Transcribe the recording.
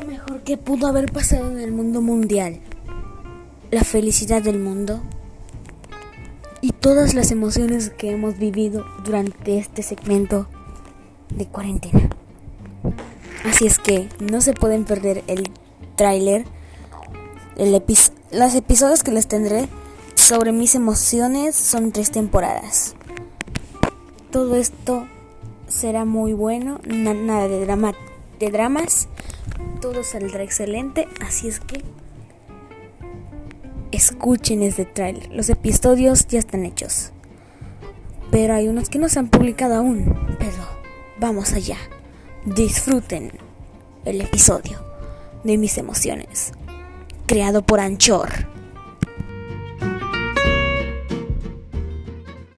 lo mejor que pudo haber pasado en el mundo mundial, la felicidad del mundo y todas las emociones que hemos vivido durante este segmento de cuarentena. Así es que no se pueden perder el tráiler, los episodios que les tendré sobre mis emociones son tres temporadas. Todo esto será muy bueno, nada de, drama, de dramas, todo saldrá excelente, así es que escuchen este trailer. Los episodios ya están hechos, pero hay unos que no se han publicado aún, pero vamos allá. Disfruten el episodio de mis emociones, creado por Anchor.